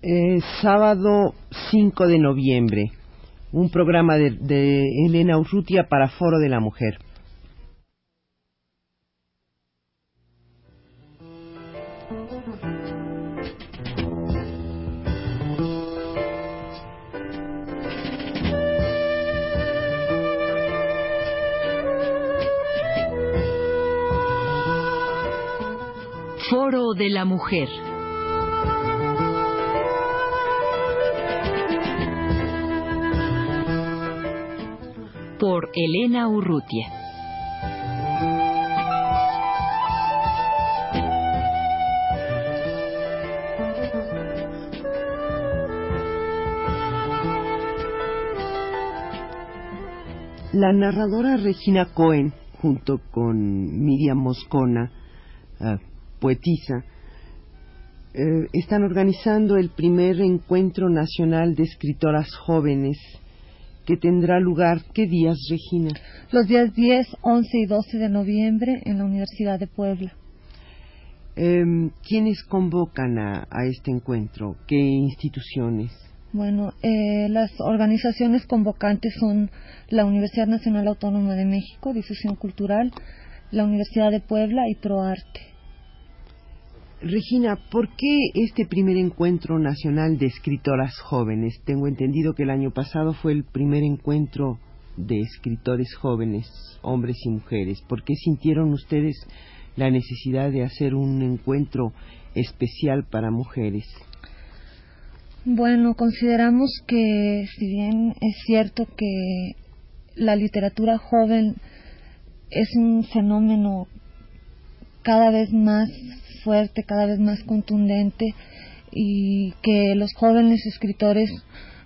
Eh, sábado 5 de noviembre, un programa de, de Elena Urrutia para Foro de la Mujer. Foro de la Mujer. Elena Urrutia. La narradora Regina Cohen, junto con Miriam Moscona, ah, poetisa, eh, están organizando el primer encuentro nacional de escritoras jóvenes que tendrá lugar, ¿qué días, Regina? Los días 10, 11 y 12 de noviembre en la Universidad de Puebla. Em, ¿Quiénes convocan a, a, este encuentro? ¿Qué instituciones? Bueno, eh, las organizaciones convocantes son la Universidad Nacional Autónoma de México, Difusión Cultural, la Universidad de Puebla y ProArte. Regina, ¿por qué este primer encuentro nacional de escritoras jóvenes? Tengo entendido que el año pasado fue el primer encuentro de escritores jóvenes, hombres y mujeres. ¿Por qué sintieron ustedes la necesidad de hacer un encuentro especial para mujeres? Bueno, consideramos que si bien es cierto que la literatura joven es un fenómeno cada vez más fuerte, cada vez más contundente y que los jóvenes escritores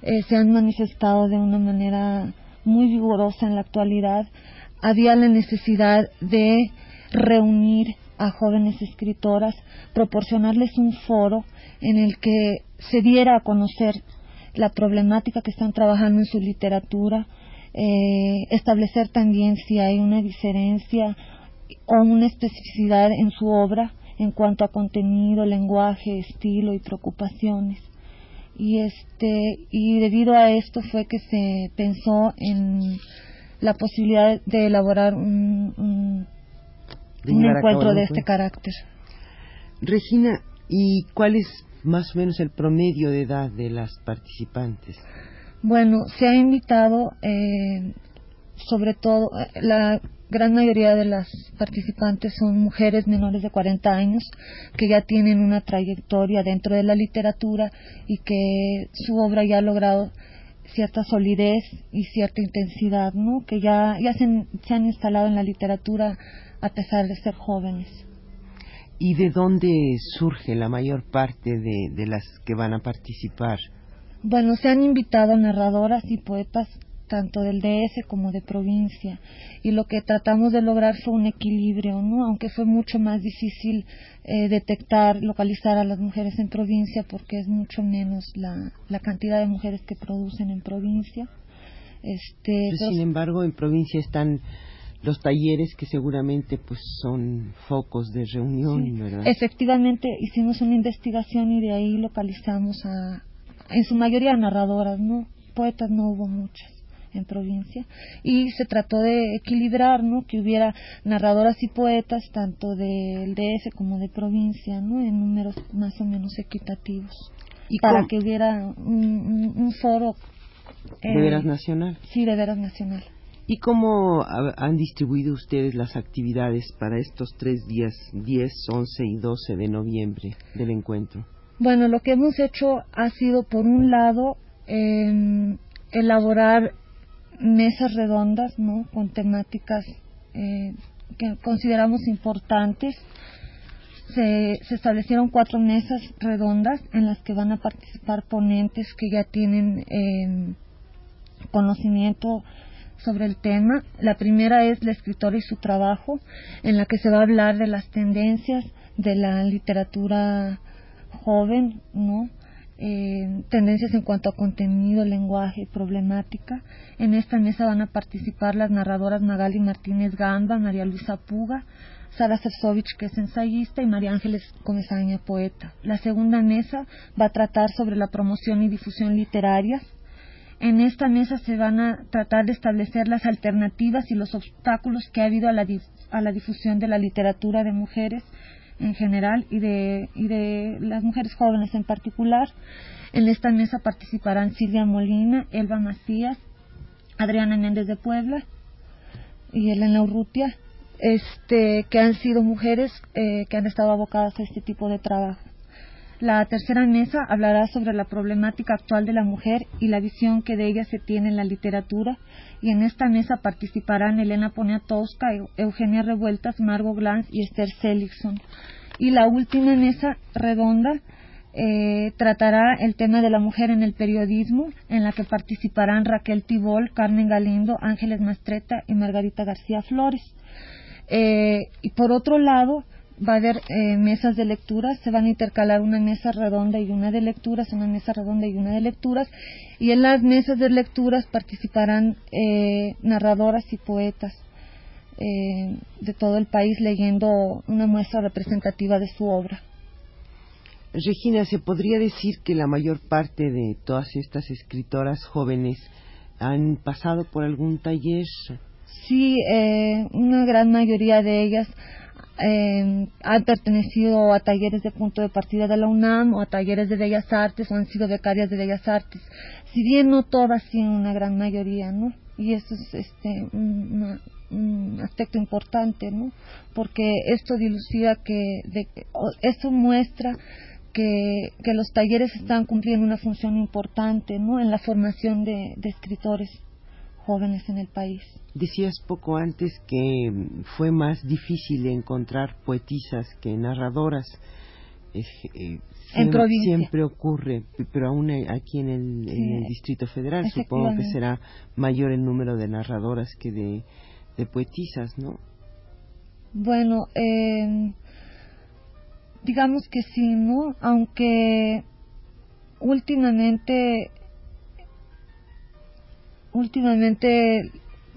eh, se han manifestado de una manera muy vigorosa en la actualidad, había la necesidad de reunir a jóvenes escritoras, proporcionarles un foro en el que se diera a conocer la problemática que están trabajando en su literatura, eh, establecer también si hay una diferencia o una especificidad en su obra en cuanto a contenido, lenguaje, estilo y preocupaciones. Y este y debido a esto fue que se pensó en la posibilidad de elaborar un, un, un encuentro de este carácter. Regina, ¿y cuál es más o menos el promedio de edad de las participantes? Bueno, se ha invitado eh, sobre todo la gran mayoría de las participantes son mujeres menores de 40 años que ya tienen una trayectoria dentro de la literatura y que su obra ya ha logrado cierta solidez y cierta intensidad, ¿no? Que ya, ya se, se han instalado en la literatura a pesar de ser jóvenes. ¿Y de dónde surge la mayor parte de, de las que van a participar? Bueno, se han invitado narradoras y poetas tanto del DS como de provincia y lo que tratamos de lograr fue un equilibrio, ¿no? Aunque fue mucho más difícil eh, detectar, localizar a las mujeres en provincia porque es mucho menos la, la cantidad de mujeres que producen en provincia. Este, pero, sin embargo, en provincia están los talleres que seguramente pues son focos de reunión, sí. ¿verdad? Efectivamente, hicimos una investigación y de ahí localizamos a, en su mayoría narradoras, ¿no? Poetas no hubo muchas en provincia y se trató de equilibrar no que hubiera narradoras y poetas tanto del DF como de provincia no en números más o menos equitativos ¿Y para cómo? que hubiera un, un, foro de veras nacional sí de veras nacional ¿Y cómo han distribuido ustedes las actividades para estos tres días, 10, 11 y 12 de noviembre del encuentro? Bueno, lo que hemos hecho ha sido, por un lado, eh, elaborar mesas redondas, ¿no? Con temáticas eh, que consideramos importantes. Se, se, establecieron cuatro mesas redondas en las que van a participar ponentes que ya tienen eh, conocimiento sobre el tema. La primera es la escritora y su trabajo, en la que se va a hablar de las tendencias de la literatura joven, ¿no? Eh, tendencias en cuanto a contenido, lenguaje y problemática. En esta mesa van a participar las narradoras Magali Martínez Gamba, María Luisa Puga, Sara Sersovich, que es ensayista, y María Ángeles Comesaña, poeta. La segunda mesa va a tratar sobre la promoción y difusión literarias. En esta mesa se van a tratar de establecer las alternativas y los obstáculos que ha habido a la, a la difusión de la literatura de mujeres en general y de, y de las mujeres jóvenes en particular. En esta mesa participarán Silvia Molina, Elba Macías, Adriana Méndez de Puebla y Elena Urrutia, este, que han sido mujeres eh, que han estado abocadas a este tipo de trabajo. La tercera mesa hablará sobre la problemática actual de la mujer y la visión que de ella se tiene en la literatura. Y en esta mesa participarán Elena Poniatowska, Eugenia Revueltas, Margot Glantz y Esther Seligson. Y la última mesa redonda eh, tratará el tema de la mujer en el periodismo, en la que participarán Raquel Tibol, Carmen Galindo, Ángeles Mastreta y Margarita García Flores. Eh, y por otro lado, va a haber eh, mesas de lecturas, se van a intercalar una mesa redonda y una de lecturas, una mesa redonda y una de lecturas, y en las mesas de lecturas participarán eh, narradoras y poetas eh, de todo el país leyendo una muestra representativa de su obra. Regina, ¿se podría decir que la mayor parte de todas estas escritoras jóvenes han pasado por algún taller? Sí, una gran mayoría de ellas eh, han pertenecido a talleres de punto de partida de la UNAM o a talleres de Bellas Artes o han sido becarias de Bellas Artes, si bien no todas, sí una gran mayoría, ¿no? Y eso es este, un, aspecto importante, ¿no? Porque esto dilucida que, de, esto muestra que, que, los talleres están cumpliendo una función importante, ¿no? En la formación de escritores jóvenes en el país. Decías poco antes que fue más difícil encontrar poetisas que narradoras. Eh, siempre, siempre, ocurre, pero aún aquí en el, Distrito Federal supongo que será mayor el número de narradoras que de, de poetisas, ¿no? Bueno, eh, digamos que sí, ¿no? Aunque últimamente últimamente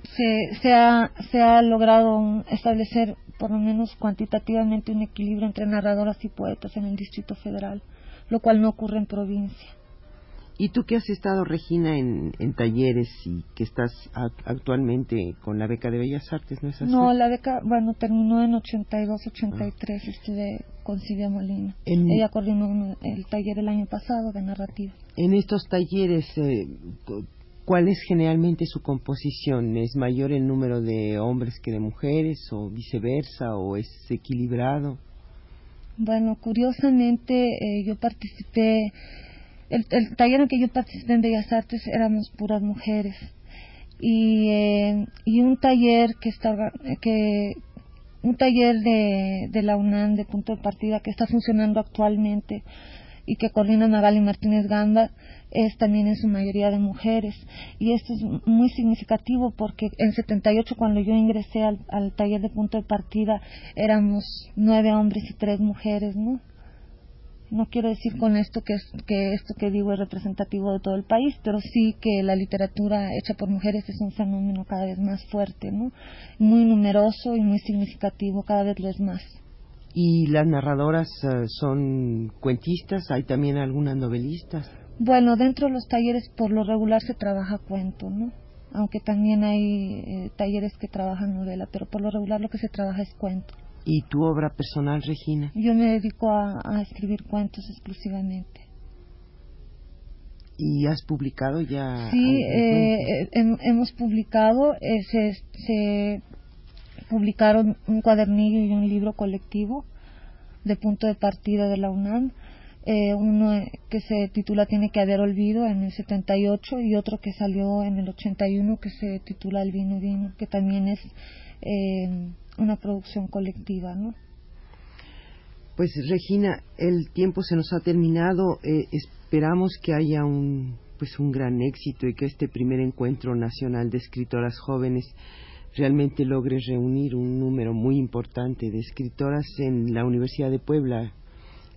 se, se, ha, se ha logrado establecer por lo menos cuantitativamente un equilibrio entre narradoras y poetas en el Distrito Federal, lo cual no ocurre en provincia. ¿Y tú que has estado, Regina, en, en talleres y que estás actualmente con la beca de Bellas Artes, no es así? No, la beca, bueno, terminó en 82, 83, ah. estuve con Silvia Molina. Ella coordinó el taller el año pasado de narrativa. En estos talleres, eh, ¿Cuál es generalmente su composición? ¿Es mayor el número de hombres que de mujeres o viceversa o es equilibrado? Bueno, curiosamente eh, yo participé, el, taller en que yo participé en Bellas Artes éramos puras mujeres y, eh, y un taller que estaba, que un taller de, de la UNAM de punto de partida que está funcionando actualmente y que coordina Magali Martínez Gamba es también en su mayoría de mujeres. Y esto es muy significativo porque en 78 cuando yo ingresé al, taller de punto de partida éramos nueve hombres y tres mujeres, ¿no? No quiero decir con esto que, que esto que digo es representativo de todo el país, pero sí que la literatura hecha por mujeres es un fenómeno cada vez más fuerte, ¿no? Muy numeroso y muy significativo, cada vez lo es más. ¿Y las narradoras eh, son cuentistas? ¿Hay también algunas novelistas? Bueno, dentro de los talleres por lo regular se trabaja cuento, ¿no? Aunque también hay eh, talleres que trabajan novela, pero por lo regular lo que se trabaja es cuento. ¿Y tu obra personal, Regina? Yo me dedico a, escribir cuentos exclusivamente. ¿Y has publicado ya? Sí, eh, hemos publicado, se, se publicaron un cuadernillo y un libro colectivo de punto de partida de la UNAM. Eh, uno que se titula Tiene que haber olvido en el 78 y otro que salió en el 81 que se titula El vino vino, que también es eh, una producción colectiva, ¿no? Pues Regina, el tiempo se nos ha terminado. Eh, esperamos que haya un pues un gran éxito y que este primer encuentro nacional de escritoras jóvenes realmente logre reunir un número muy importante de escritoras en la Universidad de Puebla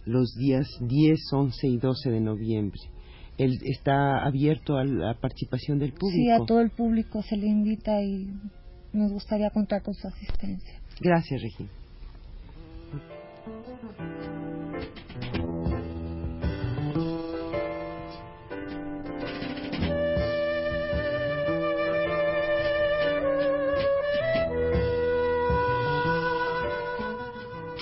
los días 10, 11 y 12 de noviembre. Él está abierto a la participación del público. Sí, a todo el público se le invita y nos gustaría contar con su asistencia. Gracias, Regina.